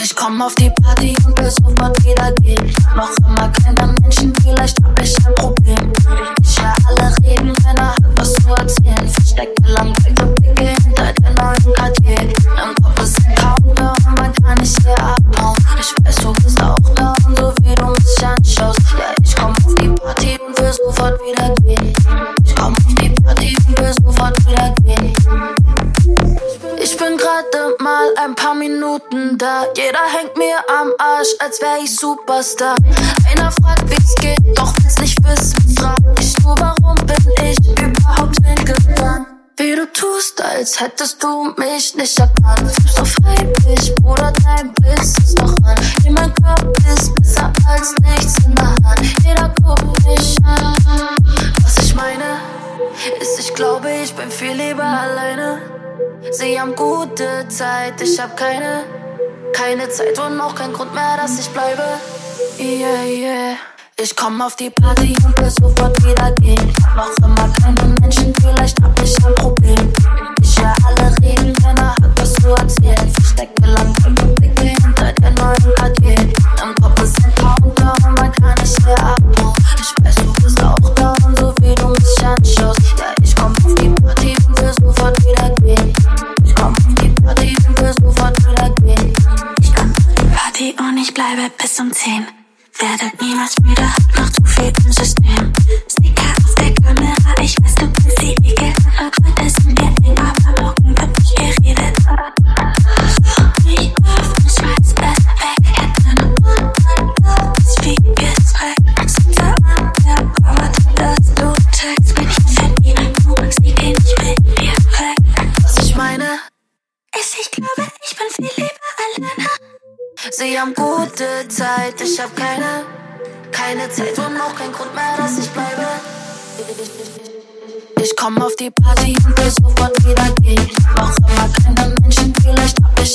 Ich komm auf die Party und will sofort wieder gehen. Noch immer keine Menschen, vielleicht hab ich ein Problem. Ich höre alle reden, keiner hat was zu erzählen. Verstecke langweilige Blicke hinter der neuen Quartier. Im Kopf ist ein Countdown, man kann nicht hier abhauen. Ich weiß, du bist auch da und so wie du mich anschaust. Ja, ich komm auf die Party und will sofort wieder gehen. Mal ein paar Minuten da. Jeder hängt mir am Arsch, als wär ich Superstar. Einer fragt, wie's geht, doch will's nicht wissen. Frag ich nur, warum bin ich überhaupt hingegangen? Wie du tust, als hättest du mich nicht erkannt. So freiwillig, Bruder, dein Blitz ist doch an. In mein Körper ist besser als nichts in der Hand. Jeder guckt mich an. Was ich meine, ist, ich glaube, ich bin viel lieber alleine. Sie haben gute Zeit, ich hab keine, keine Zeit und auch kein Grund mehr, dass ich bleibe. Yeah, yeah. Ich komm auf die Party und will sofort wieder bleibe bis um 10. Werdet niemals müde, hab noch zu viel im System. Sticker auf der Kamera, ich weiß, du bist die Ekel. Heute sind wir eng, aber morgen wird nicht geredet. Mich auf, ich weiß es weg. Hätte nur mein ist wie gezeigt. Sitze an der Mauer, dass du zeigst, bin ich verliebt. Du sie gehen nicht mit mir weg. Was ich meine, Ist, ich glaube, ich bin viel lieber alleine. Sie haben gute Zeit, ich hab keine, keine Zeit und auch kein Grund mehr, dass ich bleibe. Ich komm auf die Party und will sofort wieder gehen. Noch immer keine Menschen, vielleicht hab ich